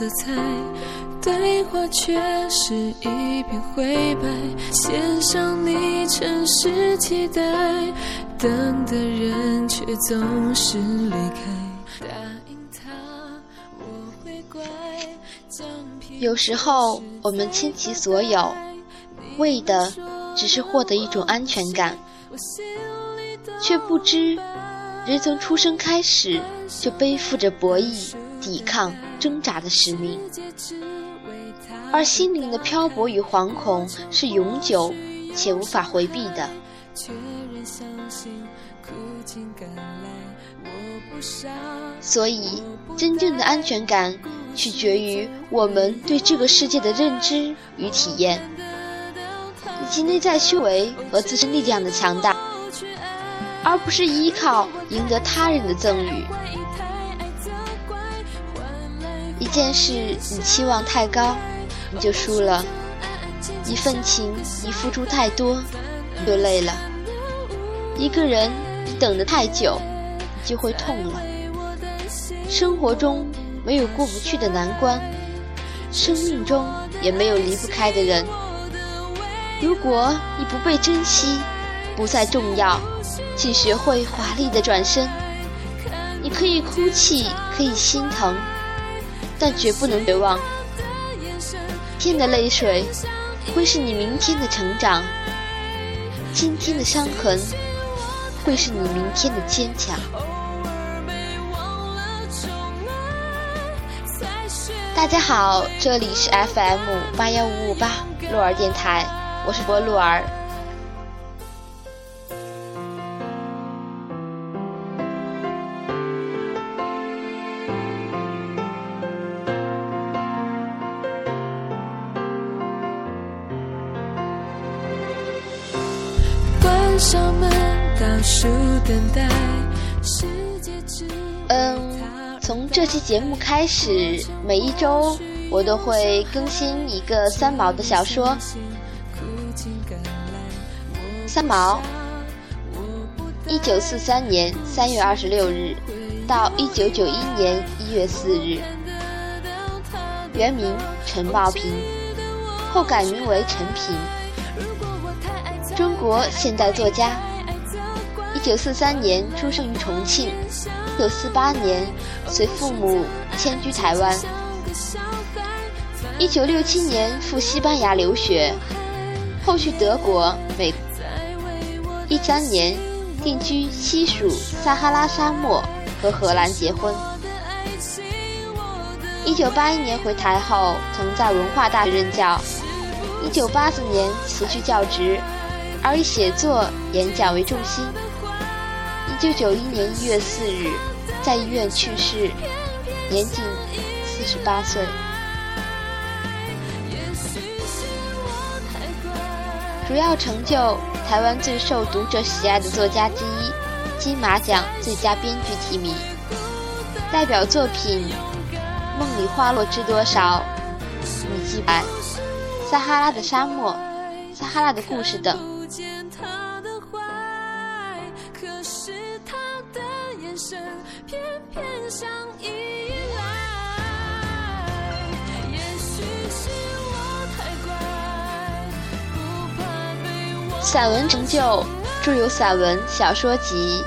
色彩，对话却是一片灰白。献上你诚实期待，等的人却总是离开。答应他我会乖，有时候我们倾其所有，为的只是获得一种安全感，却不知。人从出生开始就背负着博弈、抵抗、挣扎的使命，而心灵的漂泊与惶恐是永久且无法回避的。所以，真正的安全感取决于我们对这个世界的认知与体验，以及内在修为和自身力量的强大。而不是依靠赢得他人的赠与。一件事你期望太高，你就输了；一份情你付出太多，你就累了；一个人你等得太久，你就会痛了。生活中没有过不去的难关，生命中也没有离不开的人。如果你不被珍惜，不再重要。请学会华丽的转身。你可以哭泣，可以心疼，但绝不能绝望。天的泪水会是你明天的成长，今天的伤痕会是你明天的坚强。大家好，这里是 FM 八幺五五八鹿儿电台，我是波鹿儿。嗯，从这期节目开始，每一周我都会更新一个三毛的小说。三毛，一九四三年三月二十六日到一九九一年一月四日，原名陈茂平，后改名为陈平。中国现代作家，一九四三年出生于重庆，一九四八年随父母迁居台湾，一九六七年赴西班牙留学，后去德国、美，一三年定居西属撒哈拉沙漠和荷兰结婚，一九八一年回台后曾在文化大学任教，一九八四年辞去教职。而以写作、演讲为重心。一九九一年一月四日，在医院去世，年仅四十八岁。主要成就：台湾最受读者喜爱的作家之一，金马奖最佳编剧提名。代表作品：《梦里花落知多少》《雨季白》《撒哈拉的沙漠》《撒哈拉的故事》等。散文成就，著有散文、小说集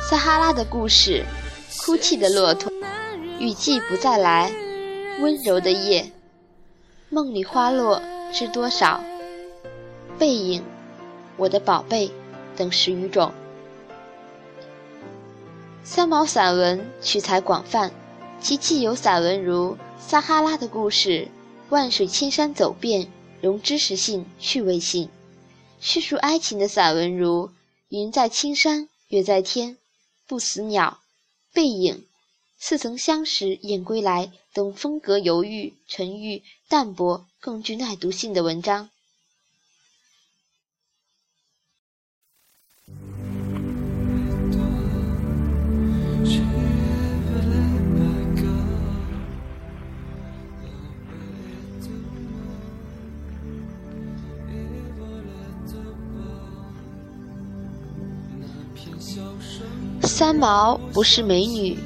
《撒哈拉的故事》《哭泣的骆驼》《雨季不再来》《温柔的夜》《梦里花落知多少》《背影》《我的宝贝》等十余种。三毛散文取材广泛，其既有散文如《撒哈拉的故事》《万水千山走遍》，融知识性、趣味性。叙述爱情的散文如《云在青山月在天》《不死鸟》《背影》《似曾相识燕归来》等风格犹豫、沉郁、淡泊、更具耐读性的文章。三毛不是美女，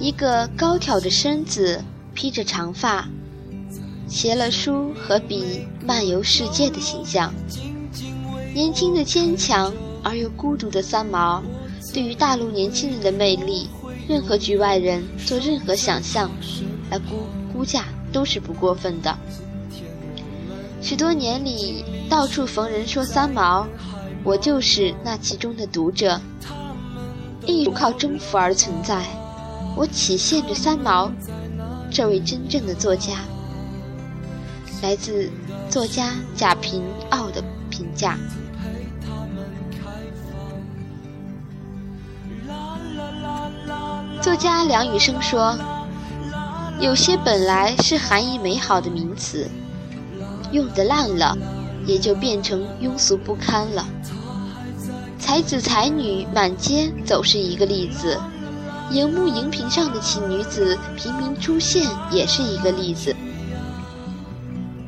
一个高挑的身子，披着长发，携了书和笔漫游世界的形象。年轻的坚强而又孤独的三毛，对于大陆年轻人的魅力，任何局外人做任何想象来估估价都是不过分的。许多年里，到处逢人说三毛，我就是那其中的读者。艺术靠征服而存在，我体现着三毛这位真正的作家。来自作家贾平凹的评价。作家梁羽生说：“有些本来是含义美好的名词，用得烂了，也就变成庸俗不堪了。才子才女满街走是一个例子，荧幕荧屏上的奇女子频频出现也是一个例子。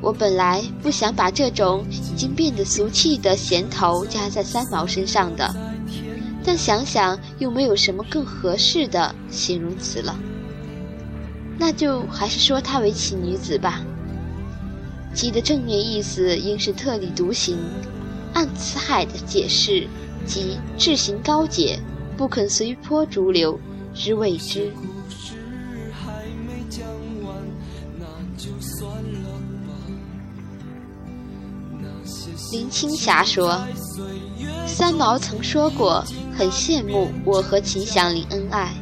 我本来不想把这种已经变得俗气的衔头加在三毛身上的。”但想想又没有什么更合适的形容词了，那就还是说她为奇女子吧。奇的正面意思应是特立独行，按辞海的解释即志行高洁，不肯随波逐流之谓之。林青霞说：“三毛曾说过。”很羡慕我和秦祥林恩爱，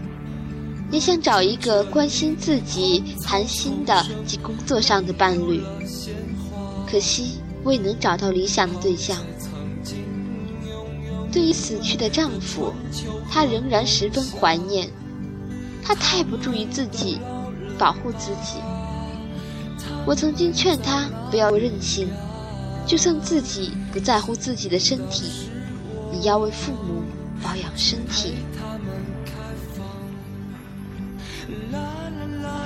也想找一个关心自己、谈心的及工作上的伴侣。可惜未能找到理想的对象。对于死去的丈夫，她仍然十分怀念。她太不注意自己，保护自己。我曾经劝她不要任性，就算自己不在乎自己的身体，也要为父母。保养身体。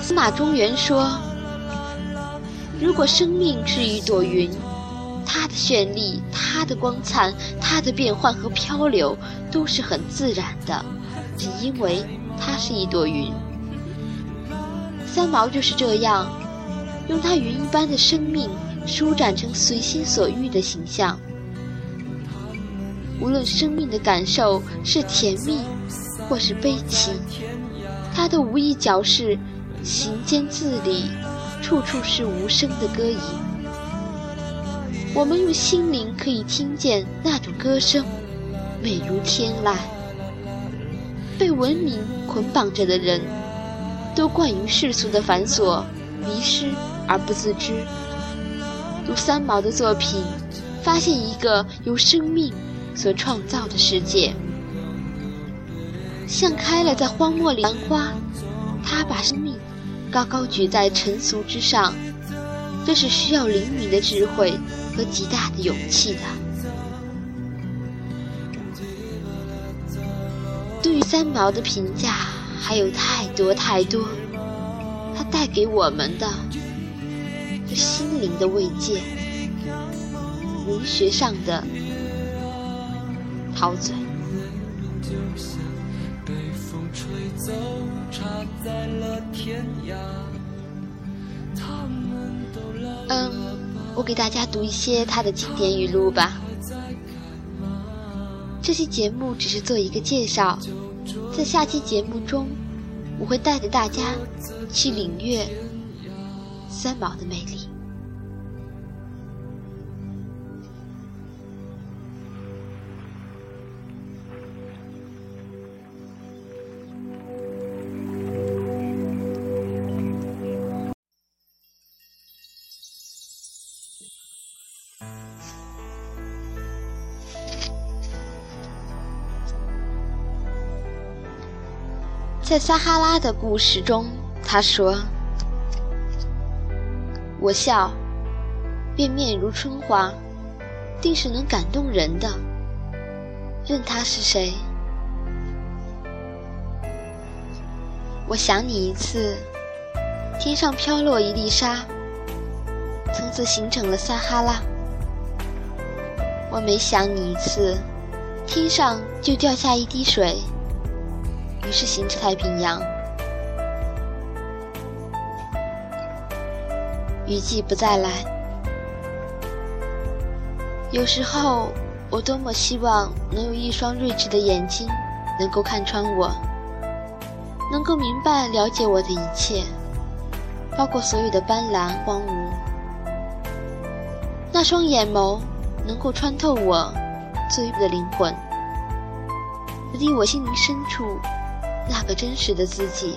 司马中原说：“如果生命是一朵云，它的绚丽、它的光灿、它的变幻和漂流都是很自然的，只因为它是一朵云。三毛就是这样，用他云一般的生命舒展成随心所欲的形象。”无论生命的感受是甜蜜，或是悲戚，他的无意角是行间字里，处处是无声的歌吟。我们用心灵可以听见那种歌声，美如天籁。被文明捆绑着的人，都惯于世俗的繁琐，迷失而不自知。读三毛的作品，发现一个由生命。所创造的世界，像开了在荒漠里兰花，他把生命高高举在尘俗之上，这是需要灵敏的智慧和极大的勇气的。对于三毛的评价还有太多太多，他带给我们的是心灵的慰藉，文学上的。陶醉。嗯，我给大家读一些他的经典语录吧。这期节目只是做一个介绍，在下期节目中，我会带着大家去领略三毛的魅力。在撒哈拉的故事中，他说：“我笑，便面如春花，定是能感动人的，任他是谁。我想你一次，天上飘落一粒沙，从此形成了撒哈拉。我每想你一次，天上就掉下一滴水。”于是行至太平洋。雨季不再来。有时候我多么希望能有一双睿智的眼睛能够看穿我能够明白了解我的一切包括所有的斑斓荒芜那双眼眸能够穿透我最美的灵魂此地我心灵深处那个真实的自己。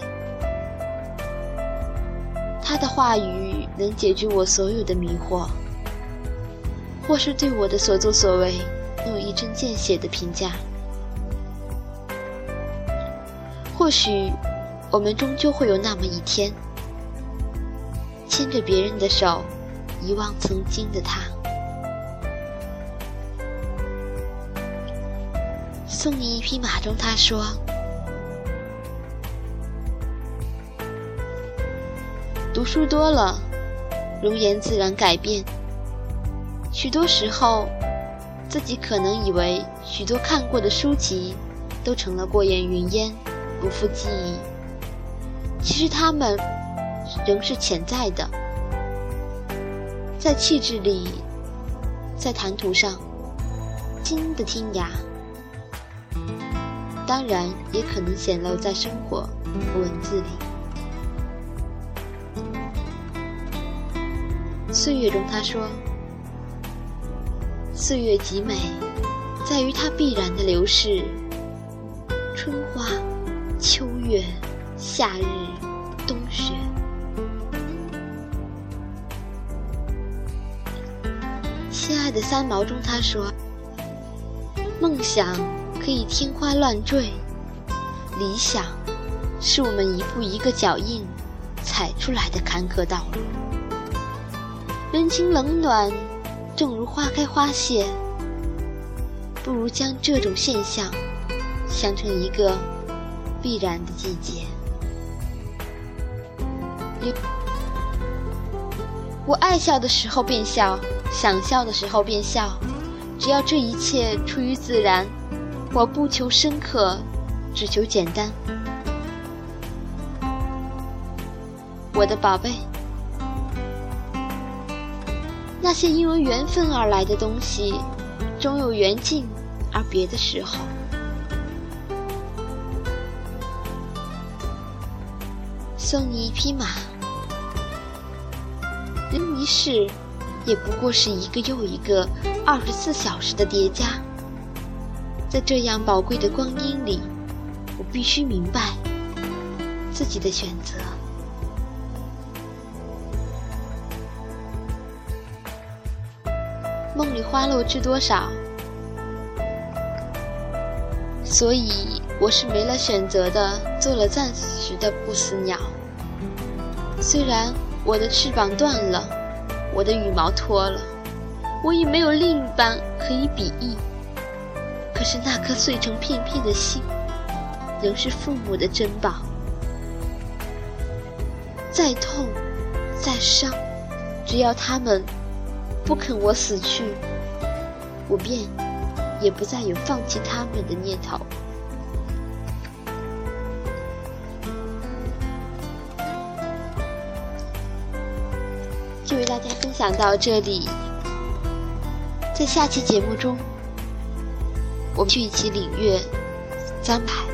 他的话语能解决我所有的迷惑，或是对我的所作所为能有一针见血的评价。或许，我们终究会有那么一天，牵着别人的手，遗忘曾经的他。送你一匹马中，他说。读书多了，容颜自然改变。许多时候，自己可能以为许多看过的书籍都成了过眼云烟，不复记忆。其实它们仍是潜在的，在气质里，在谈吐上，金的天涯。当然，也可能显露在生活和文字里。岁月中，他说：“岁月极美，在于它必然的流逝。春花、秋月、夏日、冬雪。”亲爱的三毛中，他说：“梦想可以天花乱坠，理想是我们一步一个脚印踩出来的坎坷道路。”人情冷暖，正如花开花谢，不如将这种现象想成一个必然的季节。我爱笑的时候便笑，想笑的时候便笑，只要这一切出于自然，我不求深刻，只求简单。我的宝贝。那些因为缘分而来的东西，终有缘尽而别的时候。送你一匹马，人一世，也不过是一个又一个二十四小时的叠加。在这样宝贵的光阴里，我必须明白自己的选择。梦里花落知多少，所以我是没了选择的，做了暂时的不死鸟。虽然我的翅膀断了，我的羽毛脱了，我已没有另一半可以比翼，可是那颗碎成片片的心，仍是父母的珍宝。再痛，再伤，只要他们。不肯我死去，我便也不再有放弃他们的念头。就为大家分享到这里，在下期节目中，我们去一起领略簪牌。